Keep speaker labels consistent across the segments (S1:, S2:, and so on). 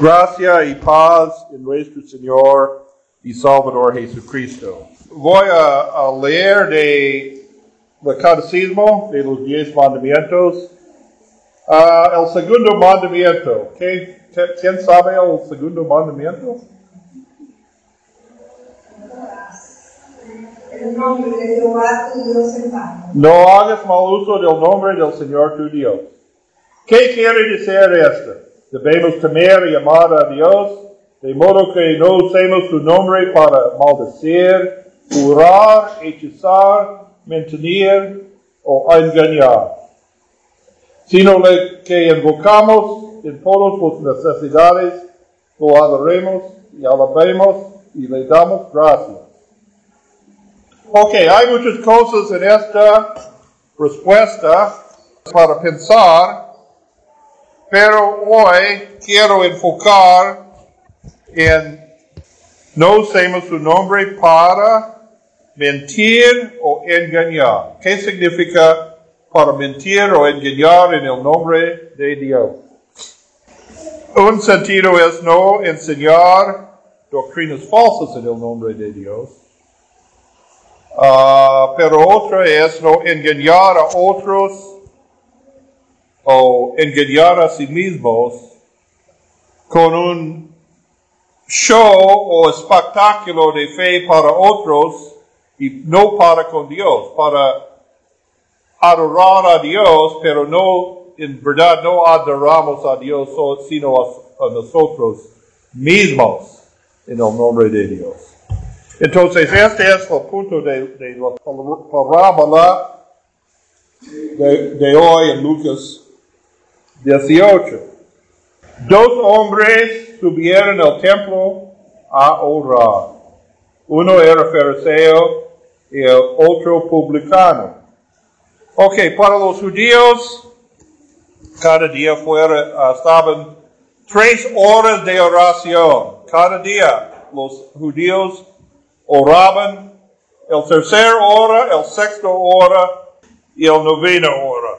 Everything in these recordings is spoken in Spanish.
S1: Gracia y paz en nuestro Señor y Salvador Jesucristo. Voy a, a leer de el Catecismo de los Diez Mandamientos. Ah, el segundo mandamiento. ¿Qué- ¿Quién sabe el segundo mandamiento?
S2: El nombre de Jehová tu Dios en.
S1: No hagas mal uso del nombre del Señor tu Dios. ¿Qué quiere decir esto? Debemos temer y amar a Dios, de modo que no usemos su nombre para maldecir, jurar, hechizar, mentir o engañar, sino que invocamos en todas las necesidades, lo adoremos y alabemos y le damos gracias. Ok, hay muchas cosas en esta respuesta para pensar, pero hoy quiero enfocar en no usemos su nombre para mentir o engañar. ¿Qué significa para mentir o engañar en el nombre de Dios? Un sentido es no enseñar doctrinas falsas en el nombre de Dios. Ah, pero otra es no engañar a otros o engañar a sí mismos con un show o espectáculo de fe para otros y no para con Dios, para adorar a Dios, pero no, en verdad no adoramos a Dios, sino a, nosotros mismos en el nombre de Dios. Entonces, este es el punto de, la parábola de hoy en Lucas 18. Dos hombres subieron al templo a orar. Uno era fariseo y el otro publicano. Ok, para los judíos, cada día fuera, ah, estaban tres horas de oración. Cada día los judíos oraban el tercer hora, el sexto hora y el noveno hora.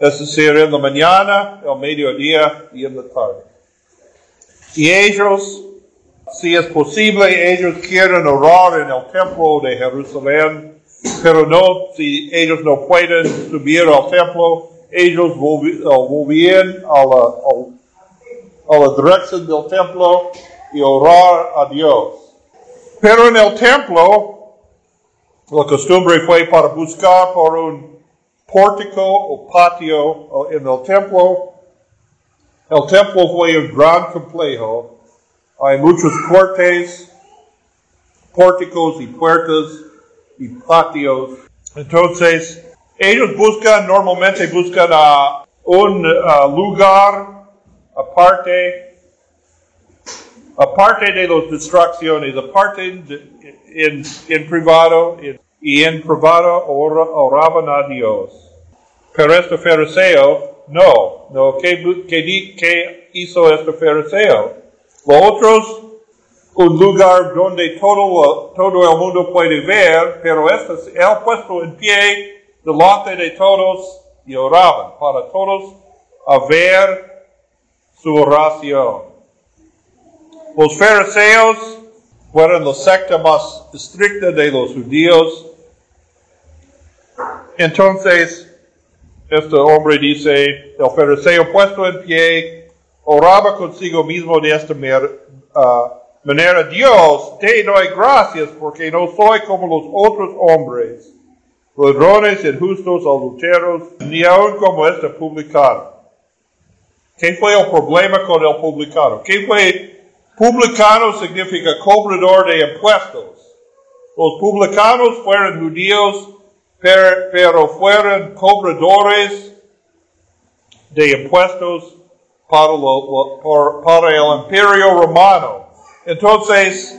S1: Es decir, en la mañana, el mediodía y en la tarde. Y ellos, si es posible, ellos quieren orar en el templo de Jerusalén, pero no, si ellos no pueden subir al templo, ellos volvían a la, a la dirección del templo y orar a Dios. Pero en el templo, la costumbre fue para buscar por un pórtico o patio en el templo. El templo fue un gran complejo. Hay muchos cortes, pórticos y puertas y patios. Entonces, ellos buscan, normalmente buscan a un ah, lugar aparte aparte de las distracciones, aparte en, en privado y en privado ora- oraban a Dios. Pero este fariseo, no, no, ¿qué, qué qué hizo este fariseo? Los otros, un lugar donde todo, todo el mundo puede ver, pero este, él puesto en pie delante de todos y oraban para todos a ver su oración. Los fariseos fueron la secta más estricta de los judíos. Entonces, este hombre dice, el fariseo puesto en pie, oraba consigo mismo de esta ah, manera, Dios, te doy gracias porque no soy como los otros hombres, ladrones, injustos, adulteros, ni aun como este publicano. ¿Qué fue el problema con el publicano? ¿Qué fue? Publicano significa cobrador de impuestos. Los publicanos fueron judíos, per- pero fueron cobradores de impuestos para, lo- para el imperio romano. Entonces,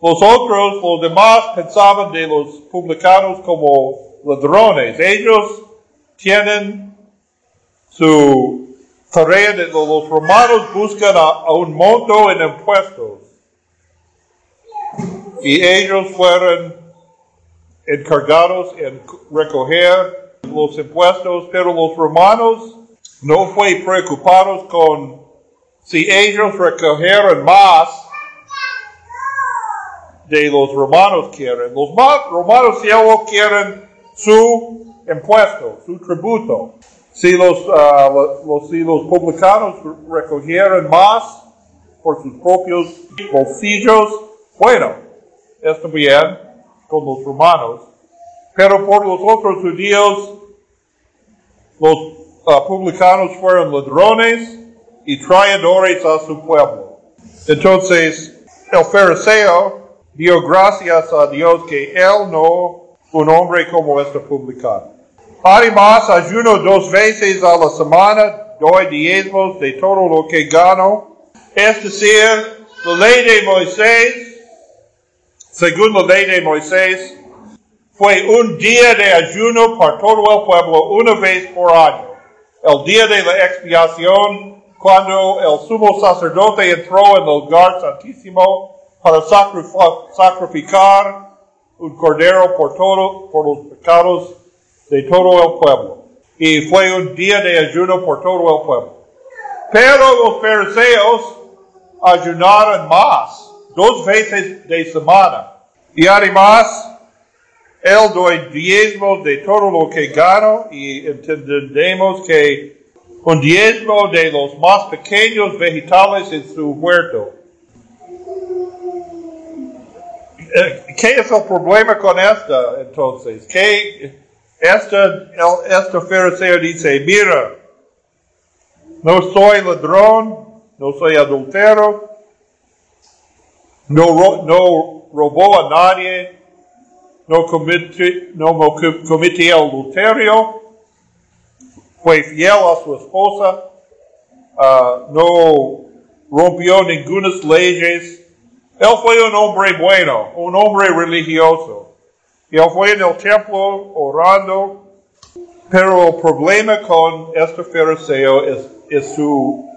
S1: los otros, los demás, pensaban de los publicanos como ladrones. Ellos tienen su tarea de los romanos buscan a, a un monto en impuestos. Y ellos fueron encargados en recoger los impuestos, pero los romanos no fue preocupados con si ellos recogieron más de los romanos quieren, los ma- romanos solo quieren su impuesto, su tributo. Si los, lo- los- si los publicanos recogieron más por sus propios bolsillos, bueno, está bien con los romanos. Pero por los otros judíos, los ah, publicanos fueron ladrones y traidores a su pueblo. Entonces, el fariseo dio gracias a Dios que él no un hombre como este publicano. Además, ayuno dos veces a la semana, doy diezmos de todo lo que gano. Es decir, la ley de Moisés, según la ley de Moisés, fue un día de ayuno para todo el pueblo una vez por año. El día de la expiación, cuando el sumo sacerdote entró en el lugar santísimo para sacrif- sacrificar un cordero por, todo, por los pecados de todo el pueblo. Y fue un día de ayuno por todo el pueblo. Pero los fariseos ayunaron más, dos veces de semana. Y además, él doy diezmo de todo lo que gano y entendemos que un diezmo de los más pequeños vegetales en su huerto. Eh, ¿Qué es el problema con esta entonces? Que esta, este fariseo dice, mira, no soy ladrón, no soy adultero, no, no robó a nadie, no cometí, no mo- co- cometí adulterio, fue fiel a su esposa, ah, no rompió ninguna leyes. Él fue un hombre bueno, un hombre religioso. Él fue en el templo orando, pero el problema con este fariseo es, es su,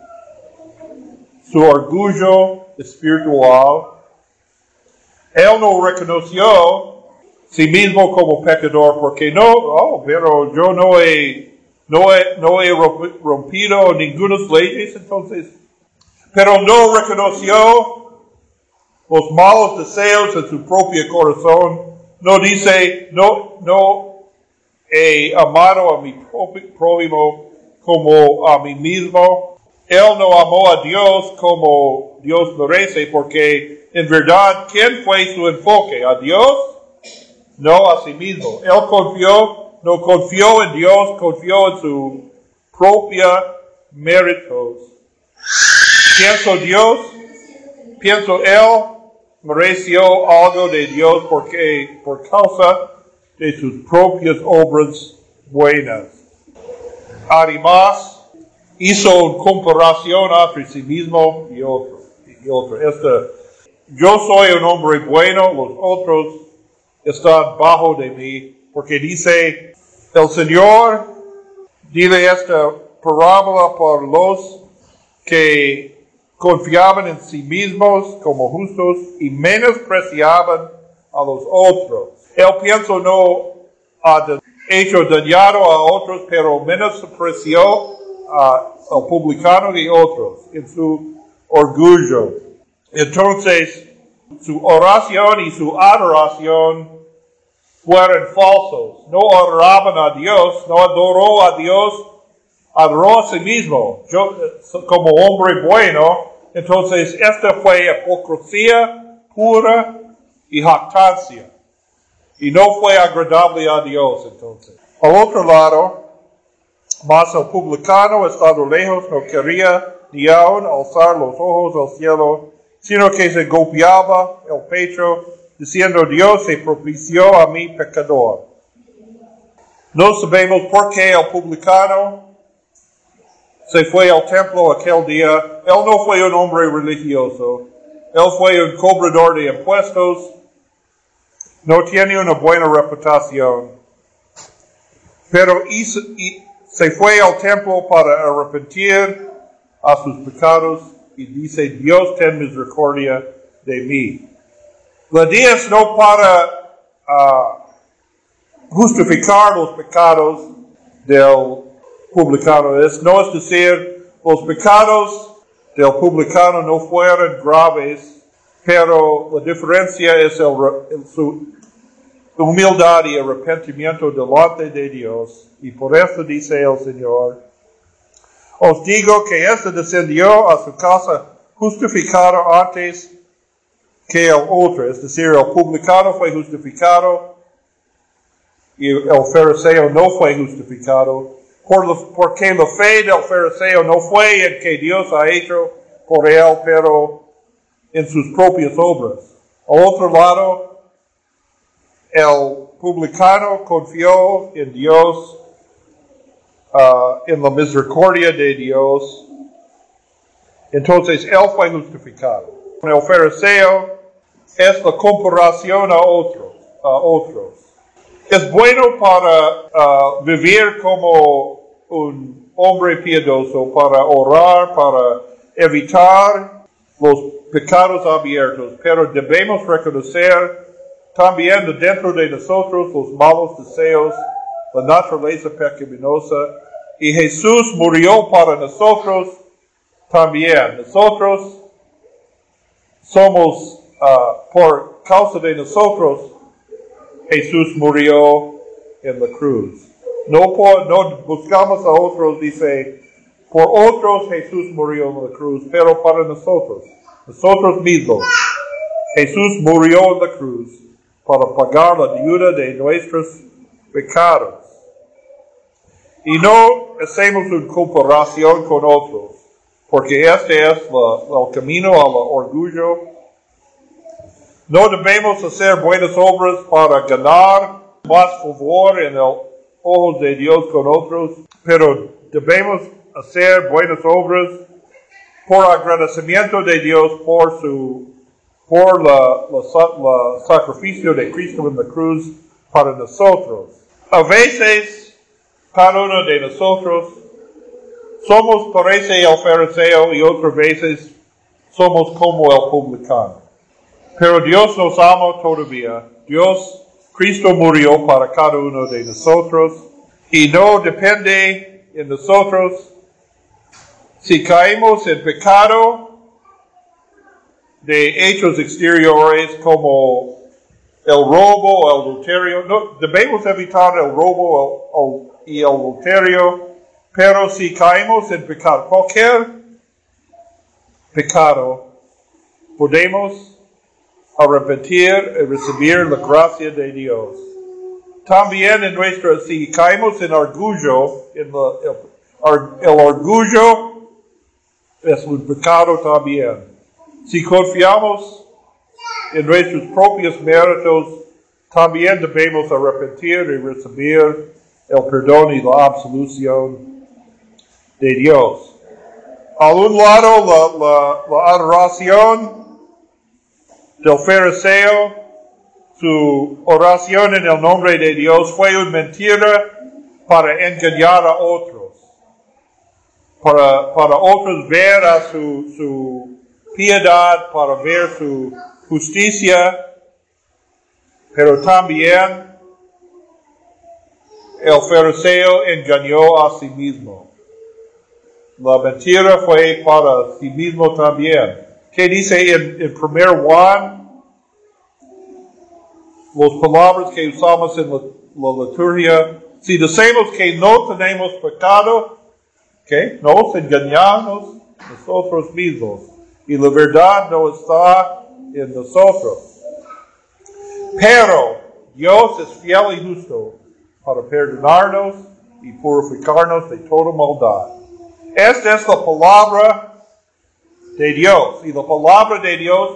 S1: su orgullo espiritual. Él no reconoció sí mismo como pecador porque no, oh, pero yo no he, no he, no he romp- rompido ninguna leyes entonces, pero no reconoció los malos deseos en su propio corazón, no dice, no, no he amado a mi prójimo como a mí mismo. Él no amó a Dios como Dios merece, porque en verdad, ¿quién fue su enfoque? ¿A Dios? No a sí mismo. Él confió, no confió en Dios, confió en su propia méritos. Pienso Dios, pienso Él mereció algo de Dios porque por causa de sus propias obras buenas. Además, hizo una comparación entre sí mismo y otro. Y otro. Este, yo soy un hombre bueno, los otros están bajo de mí, porque dice el Señor, dile esta parábola por los que confiaban en sí mismos como justos y menospreciaban a los otros. Él pienso no ha hecho dañado a otros, pero menospreció al publicano y otros en su orgullo. Entonces, su oración y su adoración fueron falsos. No adoraban a Dios, no adoró a Dios, adoró a sí mismo. Yo, eh, como hombre bueno, entonces esta fue hipocresía pura y jactancia. Y no fue agradable a Dios entonces. Al otro lado, mas el publicano, estando lejos, no quería ni aun alzar los ojos al cielo, sino que se golpeaba el pecho, diciendo, Dios se propició a mi pecador. No sabemos por qué el publicano se fue al templo aquel día. Él no fue un hombre religioso. Él fue un cobrador de impuestos. No tiene una buena reputación. Pero se fue al templo para arrepentir a sus pecados y dice, Dios ten misericordia de mí. La es no para ah, justificar los pecados del publicano. Es, no es decir, los pecados del publicano no fueran graves, pero la diferencia es el, su humildad y arrepentimiento delante de Dios. Y por esto dice el Señor, os digo que este descendió a su casa justificado antes que el otro, es decir, el publicano fue justificado y el fariseo no fue justificado, por porque la fe del fariseo no fue en que Dios ha hecho por él, pero en sus propias obras. Al otro lado, el publicano confió en Dios, uh, en la misericordia de Dios, entonces él fue justificado. El fariseo es la comparación a otros, a otros. Es bueno para uh, vivir como un hombre piadoso, para orar, para evitar los pecados abiertos, pero debemos reconocer también dentro de nosotros los malos deseos, la naturaleza pecaminosa, y Jesús murió para nosotros también. Nosotros somos, uh, por causa de nosotros, Jesús murió en la cruz. No, por, no buscamos a otros, dice, por otros Jesús murió en la cruz, pero para nosotros, nosotros mismos, Jesús murió en la cruz para pagar la deuda de nuestros pecados. Y no hacemos una comparación con otros, porque este es la, el camino al orgullo. No debemos hacer buenas obras para ganar más favor en el ojo de Dios con otros, pero debemos hacer buenas obras por agradecimiento de Dios por su por la, la, sacrificio de Cristo en la cruz para nosotros. A veces, cada uno de nosotros somos, parece el fariseo y otras veces somos como el publicano. Pero Dios nos ama todavía. Dios, Cristo murió para cada uno de nosotros y no depende en nosotros si caemos en pecado de hechos exteriores como el robo, el adulterio, no, debemos evitar el robo y el adulterio, pero si caemos en pecado, cualquier pecado, podemos arrepentir y recibir la gracia de Dios. También en nuestra, si caemos en orgullo, en el, el orgullo es un pecado también. Si confiamos en nuestros propios méritos, también debemos arrepentir y recibir el perdón y la absolución de Dios. A un lado, la, la adoración del fariseo, su oración en el nombre de Dios fue una mentira para engañar a otros para, para otros ver a su, su piedad, para ver su justicia, pero también el fariseo engañó a sí mismo. La mentira fue para sí mismo también. ¿Qué dice en, en primer Juan? Las palabras que usamos en la, la liturgia. Si decimos que no tenemos pecado, que nos engañamos nosotros mismos y la verdad no está en nosotros. Pero Dios es fiel y justo para perdonarnos y purificarnos de toda maldad. Esta es la palabra de Dios. Y la palabra de Dios,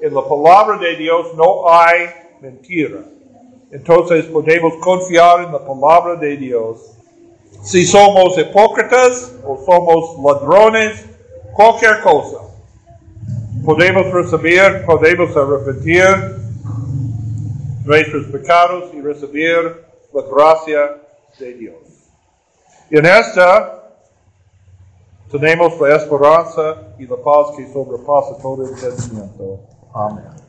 S1: en la palabra de Dios no hay mentira. Entonces podemos confiar en la palabra de Dios si somos hipócritas o somos ladrones, cualquier cosa. Podemos recibir, podemos arrepentir nuestros pecados y recibir la gracia de Dios. Y en esta tenemos la esperanza y la paz que sobrepasa todo entendimiento. Amén.